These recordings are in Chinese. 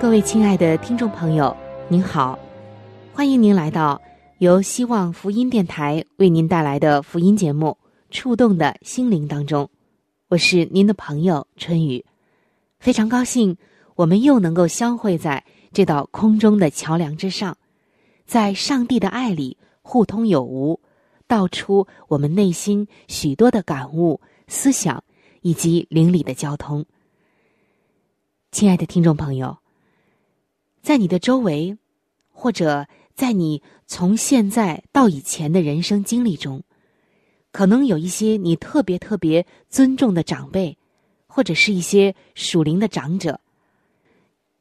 各位亲爱的听众朋友，您好，欢迎您来到。由希望福音电台为您带来的福音节目《触动的心灵》当中，我是您的朋友春雨，非常高兴我们又能够相会在这道空中的桥梁之上，在上帝的爱里互通有无，道出我们内心许多的感悟、思想以及邻里的交通。亲爱的听众朋友，在你的周围，或者。在你从现在到以前的人生经历中，可能有一些你特别特别尊重的长辈，或者是一些属灵的长者，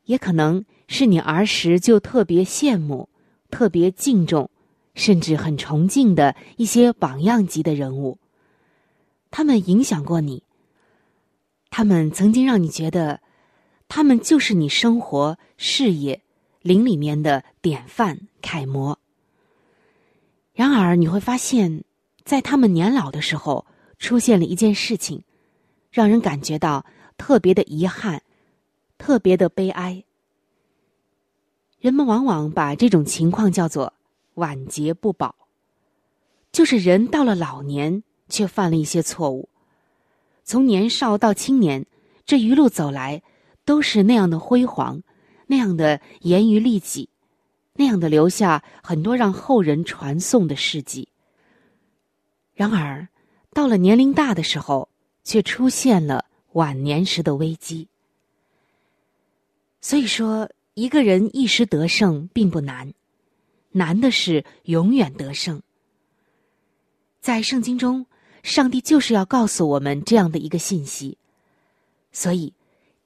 也可能是你儿时就特别羡慕、特别敬重，甚至很崇敬的一些榜样级的人物。他们影响过你，他们曾经让你觉得，他们就是你生活、事业。灵里面的典范楷模。然而，你会发现，在他们年老的时候，出现了一件事情，让人感觉到特别的遗憾，特别的悲哀。人们往往把这种情况叫做“晚节不保”，就是人到了老年，却犯了一些错误。从年少到青年，这一路走来，都是那样的辉煌。那样的严于律己，那样的留下很多让后人传颂的事迹。然而，到了年龄大的时候，却出现了晚年时的危机。所以说，一个人一时得胜并不难，难的是永远得胜。在圣经中，上帝就是要告诉我们这样的一个信息，所以。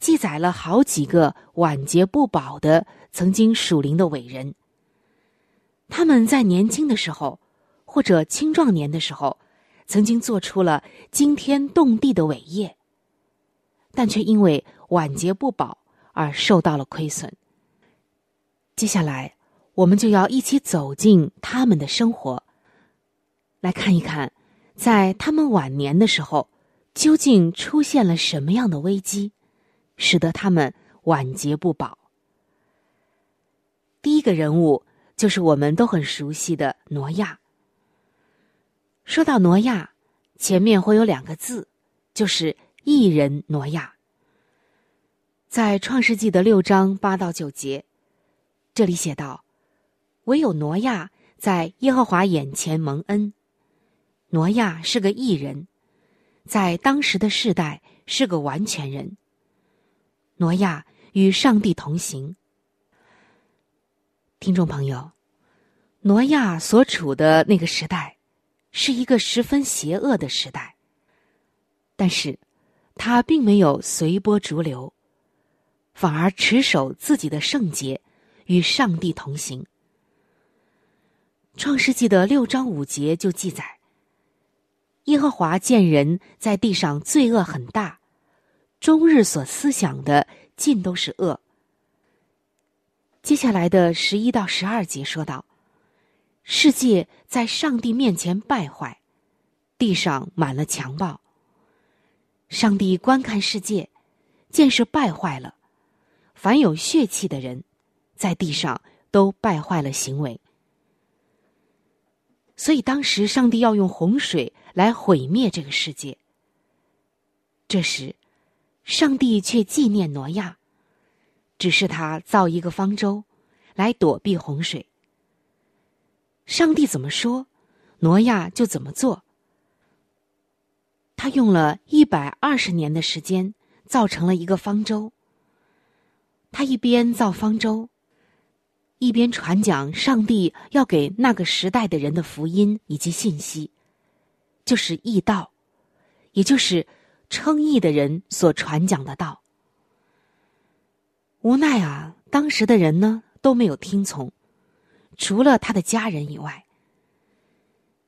记载了好几个晚节不保的曾经属灵的伟人。他们在年轻的时候，或者青壮年的时候，曾经做出了惊天动地的伟业，但却因为晚节不保而受到了亏损。接下来，我们就要一起走进他们的生活，来看一看，在他们晚年的时候，究竟出现了什么样的危机。使得他们晚节不保。第一个人物就是我们都很熟悉的挪亚。说到挪亚，前面会有两个字，就是异人挪亚。在创世纪的六章八到九节，这里写道：“唯有挪亚在耶和华眼前蒙恩。挪亚是个异人，在当时的世代是个完全人。”挪亚与上帝同行。听众朋友，挪亚所处的那个时代，是一个十分邪恶的时代。但是，他并没有随波逐流，反而持守自己的圣洁，与上帝同行。创世纪的六章五节就记载：耶和华见人在地上罪恶很大。终日所思想的尽都是恶。接下来的十一到十二节说道：“世界在上帝面前败坏，地上满了强暴。上帝观看世界，见是败坏了，凡有血气的人，在地上都败坏了行为。所以当时上帝要用洪水来毁灭这个世界。这时。”上帝却纪念挪亚，指示他造一个方舟，来躲避洪水。上帝怎么说，挪亚就怎么做。他用了一百二十年的时间，造成了一个方舟。他一边造方舟，一边传讲上帝要给那个时代的人的福音以及信息，就是义道，也就是称义的人所传讲的道。无奈啊，当时的人呢都没有听从，除了他的家人以外，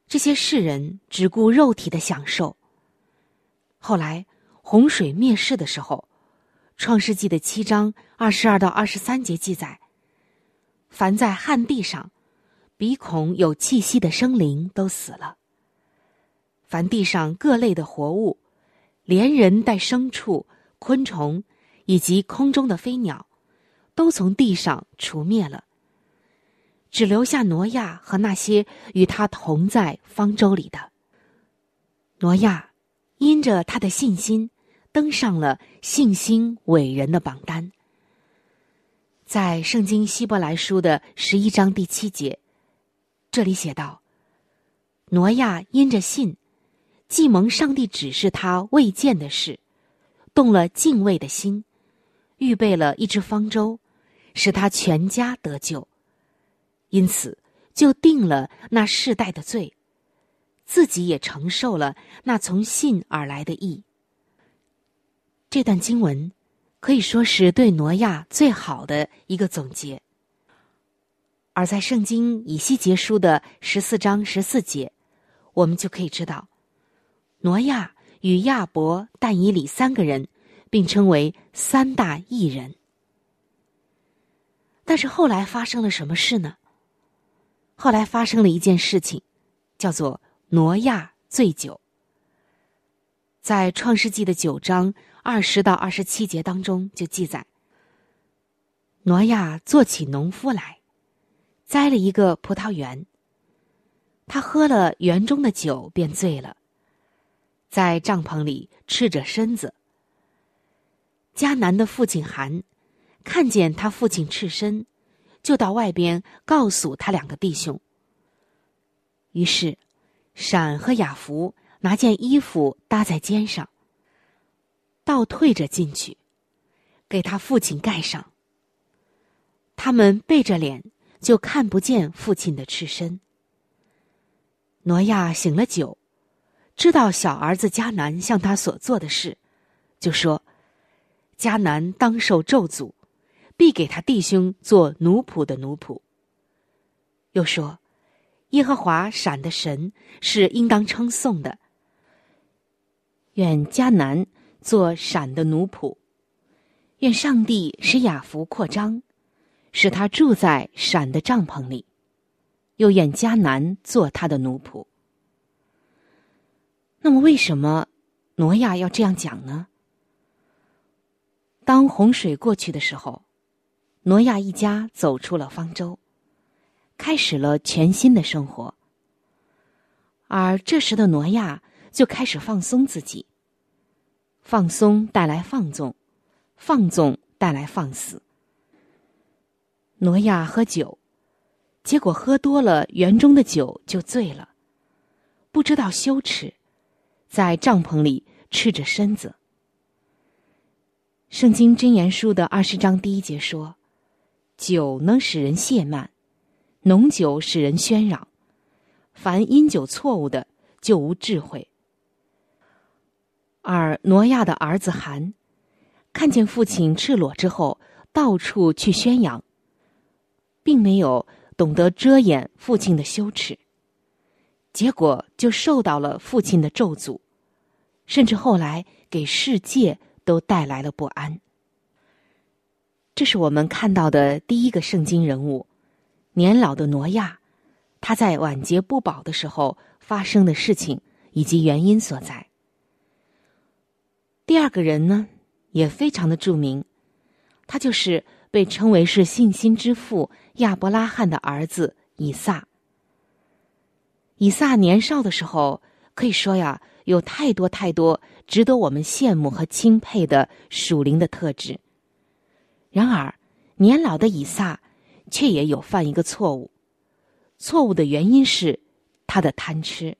这些世人只顾肉体的享受。后来洪水灭世的时候，《创世纪》的七章二十二到二十三节记载：凡在旱地上鼻孔有气息的生灵都死了；凡地上各类的活物，连人带牲畜、昆虫以及空中的飞鸟，都从地上除灭了，只留下挪亚和那些与他同在方舟里的挪亚。因着他的信心，登上了信心伟人的榜单。在圣经希伯来书的十一章第七节，这里写道：“挪亚因着信，既蒙上帝指示他未见的事，动了敬畏的心，预备了一只方舟，使他全家得救。因此，就定了那世代的罪。”自己也承受了那从信而来的义。这段经文可以说是对挪亚最好的一个总结。而在圣经以西结书的十四章十四节，我们就可以知道，挪亚与亚伯、但以里三个人并称为三大异人。但是后来发生了什么事呢？后来发生了一件事情，叫做。挪亚醉酒，在创世纪的九章二十到二十七节当中就记载，挪亚做起农夫来，栽了一个葡萄园。他喝了园中的酒，便醉了，在帐篷里赤着身子。迦南的父亲韩看见他父亲赤身，就到外边告诉他两个弟兄。于是。闪和雅福拿件衣服搭在肩上，倒退着进去，给他父亲盖上。他们背着脸，就看不见父亲的赤身。挪亚醒了酒，知道小儿子迦南向他所做的事，就说：“迦南当受咒诅，必给他弟兄做奴仆的奴仆。”又说。耶和华闪的神是应当称颂的。愿迦南做闪的奴仆，愿上帝使雅福扩张，使他住在闪的帐篷里，又愿迦南做他的奴仆。那么，为什么挪亚要这样讲呢？当洪水过去的时候，挪亚一家走出了方舟。开始了全新的生活，而这时的挪亚就开始放松自己。放松带来放纵，放纵带来放肆。挪亚喝酒，结果喝多了园中的酒就醉了，不知道羞耻，在帐篷里赤着身子。圣经箴言书的二十章第一节说：“酒能使人懈慢。”浓酒使人喧嚷，凡饮酒错误的就无智慧。而挪亚的儿子韩，看见父亲赤裸之后，到处去宣扬，并没有懂得遮掩父亲的羞耻，结果就受到了父亲的咒诅，甚至后来给世界都带来了不安。这是我们看到的第一个圣经人物。年老的挪亚，他在晚节不保的时候发生的事情以及原因所在。第二个人呢，也非常的著名，他就是被称为是信心之父亚伯拉罕的儿子以撒。以撒年少的时候，可以说呀，有太多太多值得我们羡慕和钦佩的属灵的特质。然而，年老的以撒却也有犯一个错误，错误的原因是他的贪吃。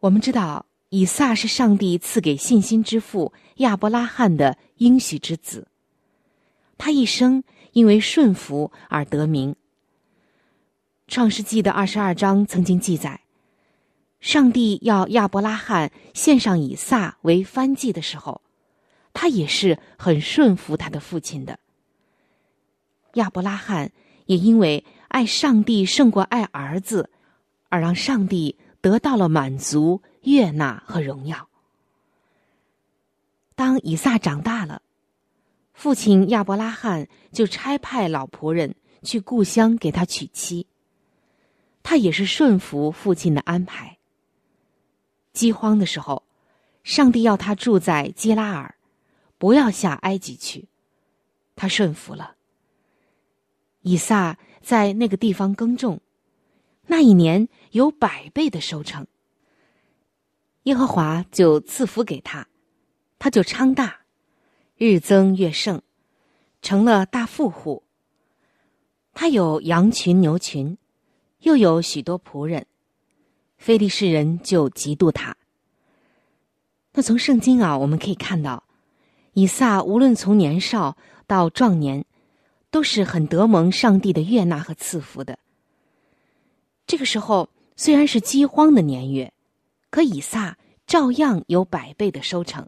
我们知道，以撒是上帝赐给信心之父亚伯拉罕的应许之子。他一生因为顺服而得名。创世纪的二十二章曾经记载，上帝要亚伯拉罕献上以撒为燔祭的时候，他也是很顺服他的父亲的。亚伯拉罕也因为爱上帝胜过爱儿子，而让上帝。得到了满足、悦纳和荣耀。当以撒长大了，父亲亚伯拉罕就差派老仆人去故乡给他娶妻。他也是顺服父亲的安排。饥荒的时候，上帝要他住在基拉尔，不要下埃及去，他顺服了。以撒在那个地方耕种。那一年有百倍的收成，耶和华就赐福给他，他就昌大，日增月盛，成了大富户。他有羊群牛群，又有许多仆人，非利士人就嫉妒他。那从圣经啊，我们可以看到，以撒无论从年少到壮年，都是很得蒙上帝的悦纳和赐福的。这个时候虽然是饥荒的年月，可以撒照样有百倍的收成。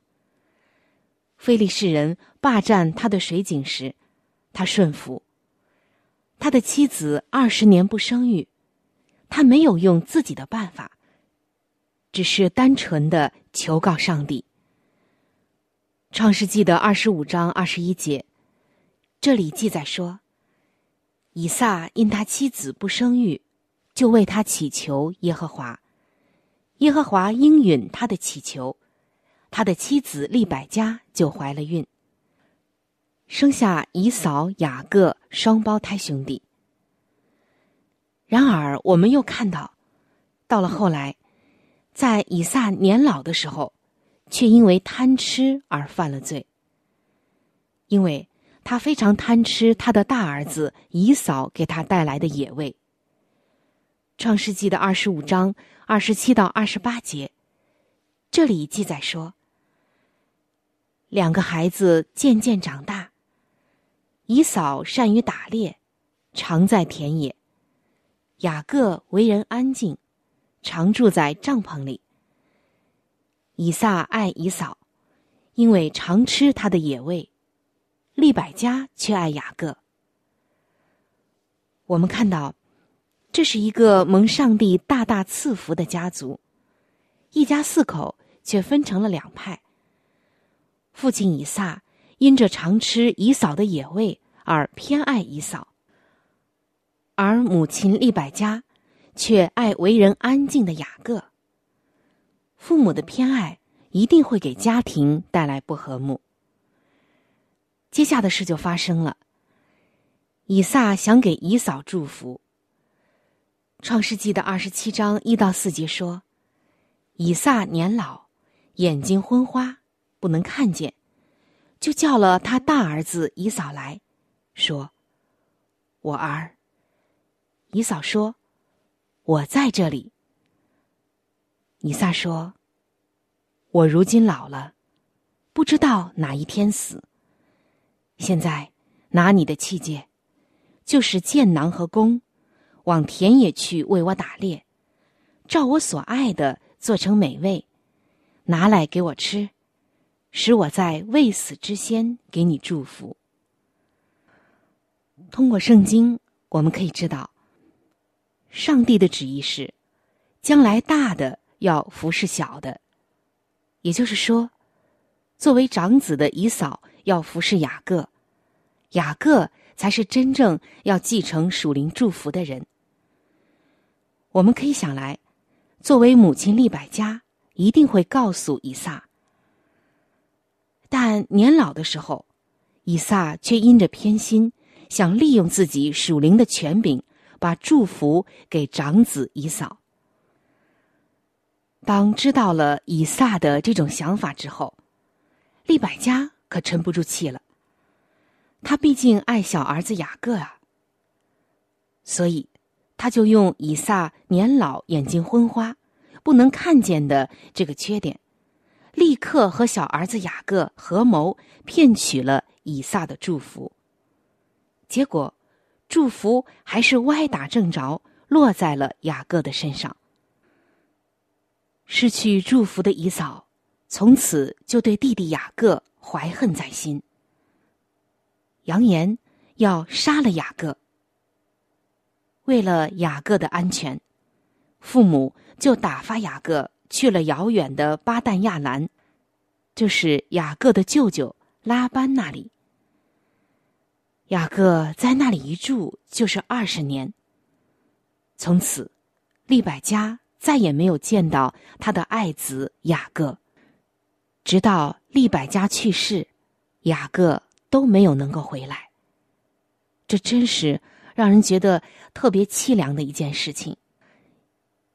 非利士人霸占他的水井时，他顺服。他的妻子二十年不生育，他没有用自己的办法，只是单纯的求告上帝。创世纪的二十五章二十一节，这里记载说，以撒因他妻子不生育。就为他祈求耶和华，耶和华应允他的祈求，他的妻子利百加就怀了孕，生下以扫、雅各双胞胎兄弟。然而，我们又看到，到了后来，在以撒年老的时候，却因为贪吃而犯了罪，因为他非常贪吃他的大儿子以扫给他带来的野味。创世纪的二十五章二十七到二十八节，这里记载说，两个孩子渐渐长大。以扫善于打猎，常在田野；雅各为人安静，常住在帐篷里。以撒爱以扫，因为常吃他的野味；利百加却爱雅各。我们看到。这是一个蒙上帝大大赐福的家族，一家四口却分成了两派。父亲以撒因着常吃以扫的野味而偏爱以扫，而母亲利百加却爱为人安静的雅各。父母的偏爱一定会给家庭带来不和睦。接下的事就发生了，以撒想给以扫祝福。创世纪的二十七章一到四节说：“以撒年老，眼睛昏花，不能看见，就叫了他大儿子以扫来说：‘我儿。’以扫说：‘我在这里。’以撒说：‘我如今老了，不知道哪一天死。现在拿你的器械，就是箭囊和弓。’”往田野去为我打猎，照我所爱的做成美味，拿来给我吃，使我在未死之先给你祝福。通过圣经，我们可以知道，上帝的旨意是，将来大的要服侍小的，也就是说，作为长子的以扫要服侍雅各，雅各才是真正要继承属灵祝福的人。我们可以想来，作为母亲利百加一定会告诉以撒，但年老的时候，以撒却因着偏心，想利用自己属灵的权柄，把祝福给长子以扫。当知道了以撒的这种想法之后，利百加可沉不住气了。他毕竟爱小儿子雅各啊，所以他就用以撒年老、眼睛昏花、不能看见的这个缺点，立刻和小儿子雅各合谋骗取了以撒的祝福。结果，祝福还是歪打正着，落在了雅各的身上。失去祝福的以扫，从此就对弟弟雅各怀恨在心，扬言要杀了雅各。为了雅各的安全，父母就打发雅各去了遥远的巴旦亚兰，就是雅各的舅舅拉班那里。雅各在那里一住就是二十年。从此，利百加再也没有见到他的爱子雅各，直到利百加去世，雅各都没有能够回来。这真是让人觉得特别凄凉的一件事情。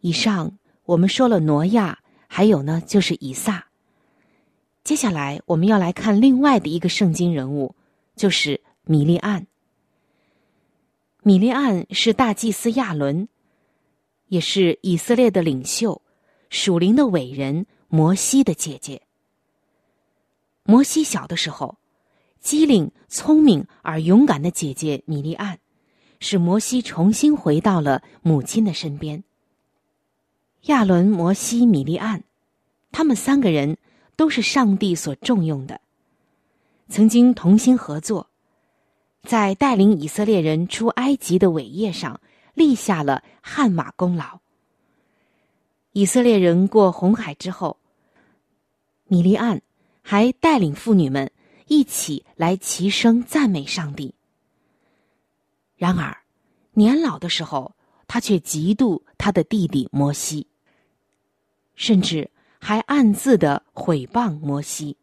以上我们说了挪亚，还有呢就是以撒。接下来我们要来看另外的一个圣经人物，就是。米利安，米利安是大祭司亚伦，也是以色列的领袖，属灵的伟人摩西的姐姐。摩西小的时候，机灵、聪明而勇敢的姐姐米利安，使摩西重新回到了母亲的身边。亚伦、摩西、米利安，他们三个人都是上帝所重用的，曾经同心合作。在带领以色列人出埃及的伟业上立下了汗马功劳。以色列人过红海之后，米利安还带领妇女们一起来齐声赞美上帝。然而，年老的时候，他却嫉妒他的弟弟摩西，甚至还暗自的毁谤摩西。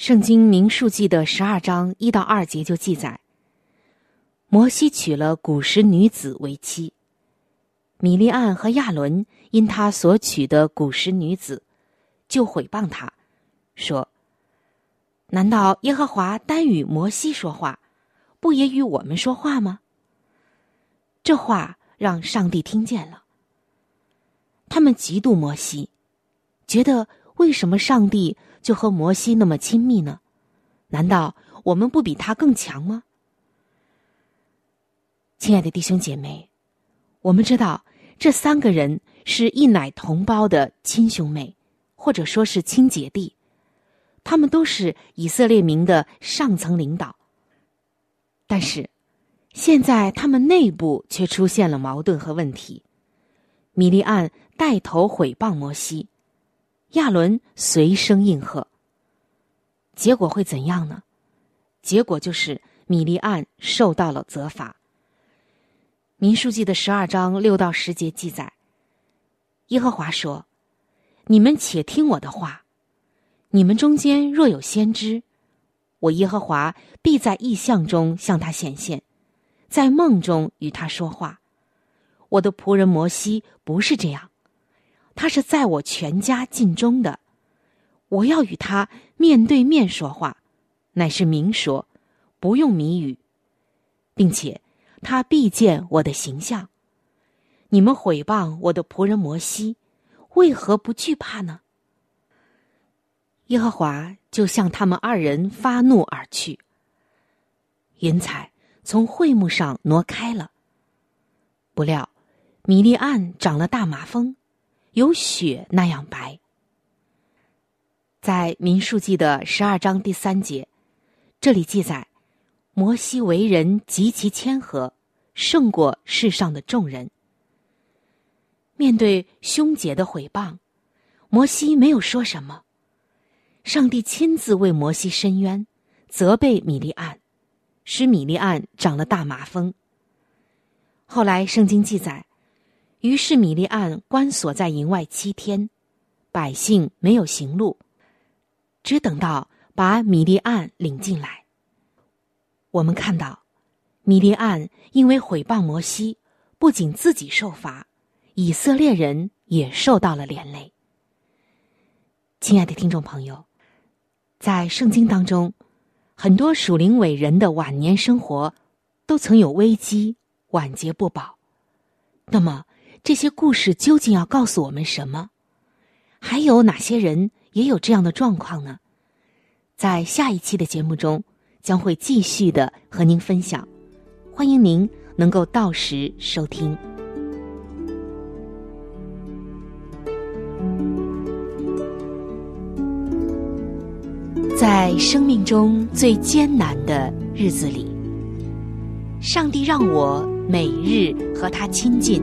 圣经明数记的十二章一到二节就记载，摩西娶了古时女子为妻，米利暗和亚伦因他所娶的古时女子，就毁谤他，说：“难道耶和华单与摩西说话，不也与我们说话吗？”这话让上帝听见了，他们嫉妒摩西，觉得为什么上帝？就和摩西那么亲密呢？难道我们不比他更强吗？亲爱的弟兄姐妹，我们知道这三个人是一奶同胞的亲兄妹，或者说是亲姐弟，他们都是以色列民的上层领导。但是，现在他们内部却出现了矛盾和问题。米利暗带头毁谤摩西。亚伦随声应和，结果会怎样呢？结果就是米利暗受到了责罚。民书记的十二章六到十节记载：耶和华说：“你们且听我的话，你们中间若有先知，我耶和华必在异象中向他显现，在梦中与他说话。我的仆人摩西不是这样。”他是在我全家尽忠的，我要与他面对面说话，乃是明说，不用谜语，并且他必见我的形象。你们毁谤我的仆人摩西，为何不惧怕呢？耶和华就向他们二人发怒而去。云彩从会幕上挪开了，不料米利暗长了大麻风。有雪那样白。在民数记的十二章第三节，这里记载，摩西为人极其谦和，胜过世上的众人。面对兄姐的毁谤，摩西没有说什么。上帝亲自为摩西伸冤，责备米利暗，使米利暗长了大麻风。后来圣经记载。于是米利暗关锁在营外七天，百姓没有行路，只等到把米利暗领进来。我们看到，米利暗因为毁谤摩西，不仅自己受罚，以色列人也受到了连累。亲爱的听众朋友，在圣经当中，很多属灵伟人的晚年生活都曾有危机，晚节不保。那么，这些故事究竟要告诉我们什么？还有哪些人也有这样的状况呢？在下一期的节目中，将会继续的和您分享。欢迎您能够到时收听。在生命中最艰难的日子里，上帝让我每日和他亲近，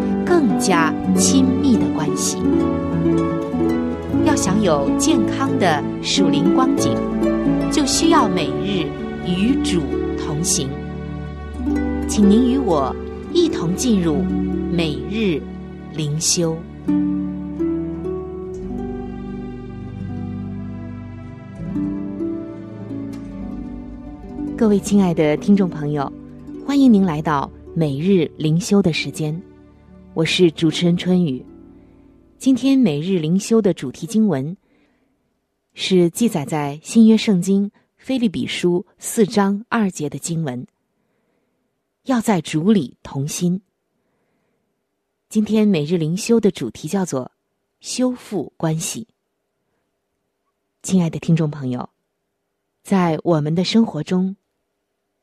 更加亲密的关系。要想有健康的属灵光景，就需要每日与主同行。请您与我一同进入每日灵修。各位亲爱的听众朋友，欢迎您来到每日灵修的时间，我是主持人春雨。今天每日灵修的主题经文是记载在新约圣经菲利比书四章二节的经文，要在主里同心。今天每日灵修的主题叫做修复关系。亲爱的听众朋友，在我们的生活中。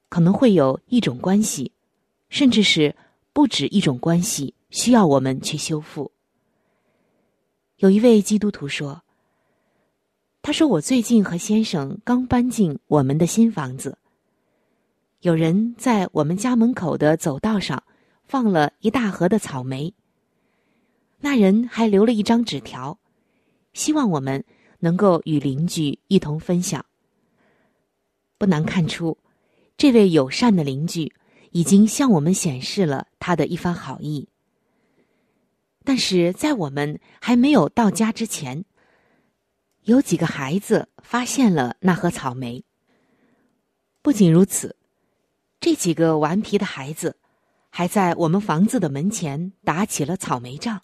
可能会有一种关系，甚至是不止一种关系需要我们去修复。有一位基督徒说：“他说我最近和先生刚搬进我们的新房子，有人在我们家门口的走道上放了一大盒的草莓。那人还留了一张纸条，希望我们能够与邻居一同分享。不难看出。”这位友善的邻居已经向我们显示了他的一番好意，但是在我们还没有到家之前，有几个孩子发现了那盒草莓。不仅如此，这几个顽皮的孩子还在我们房子的门前打起了草莓仗。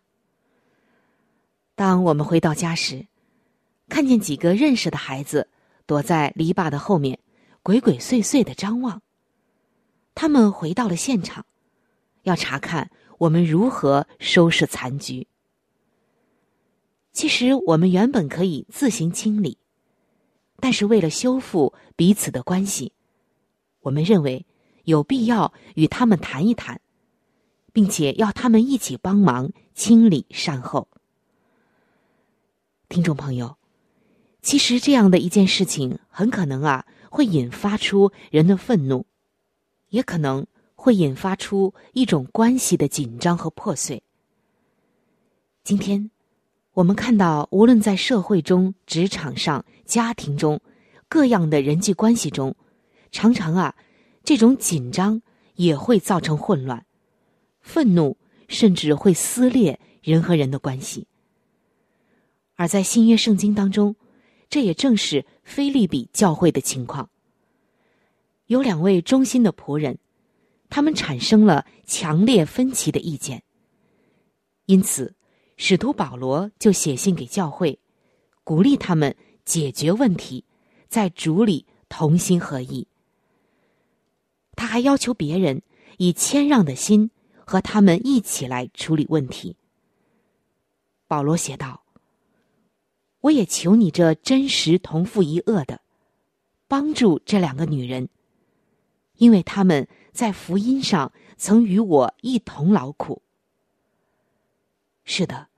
当我们回到家时，看见几个认识的孩子躲在篱笆的后面。鬼鬼祟祟的张望。他们回到了现场，要查看我们如何收拾残局。其实我们原本可以自行清理，但是为了修复彼此的关系，我们认为有必要与他们谈一谈，并且要他们一起帮忙清理善后。听众朋友，其实这样的一件事情很可能啊。会引发出人的愤怒，也可能会引发出一种关系的紧张和破碎。今天，我们看到，无论在社会中、职场上、家庭中，各样的人际关系中，常常啊，这种紧张也会造成混乱，愤怒甚至会撕裂人和人的关系。而在新约圣经当中。这也正是菲利比教会的情况。有两位忠心的仆人，他们产生了强烈分歧的意见。因此，使徒保罗就写信给教会，鼓励他们解决问题，在主里同心合意。他还要求别人以谦让的心和他们一起来处理问题。保罗写道。我也求你这真实同父一恶的，帮助这两个女人，因为他们在福音上曾与我一同劳苦。是的，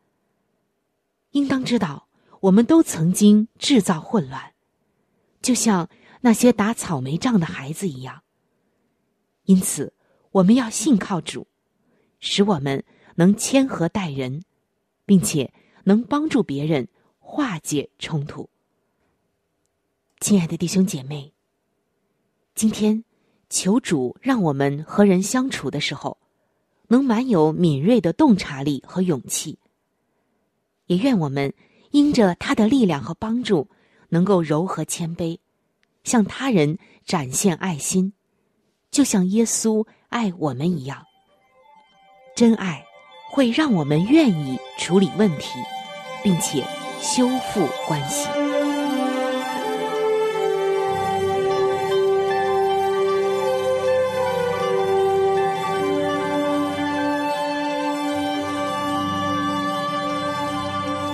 应当知道，我们都曾经制造混乱，就像那些打草莓仗的孩子一样。因此，我们要信靠主，使我们能谦和待人，并且能帮助别人。化解冲突，亲爱的弟兄姐妹，今天，求主让我们和人相处的时候，能蛮有敏锐的洞察力和勇气。也愿我们因着他的力量和帮助，能够柔和谦卑，向他人展现爱心，就像耶稣爱我们一样。真爱会让我们愿意处理问题，并且修复关系。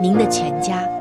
您的全家。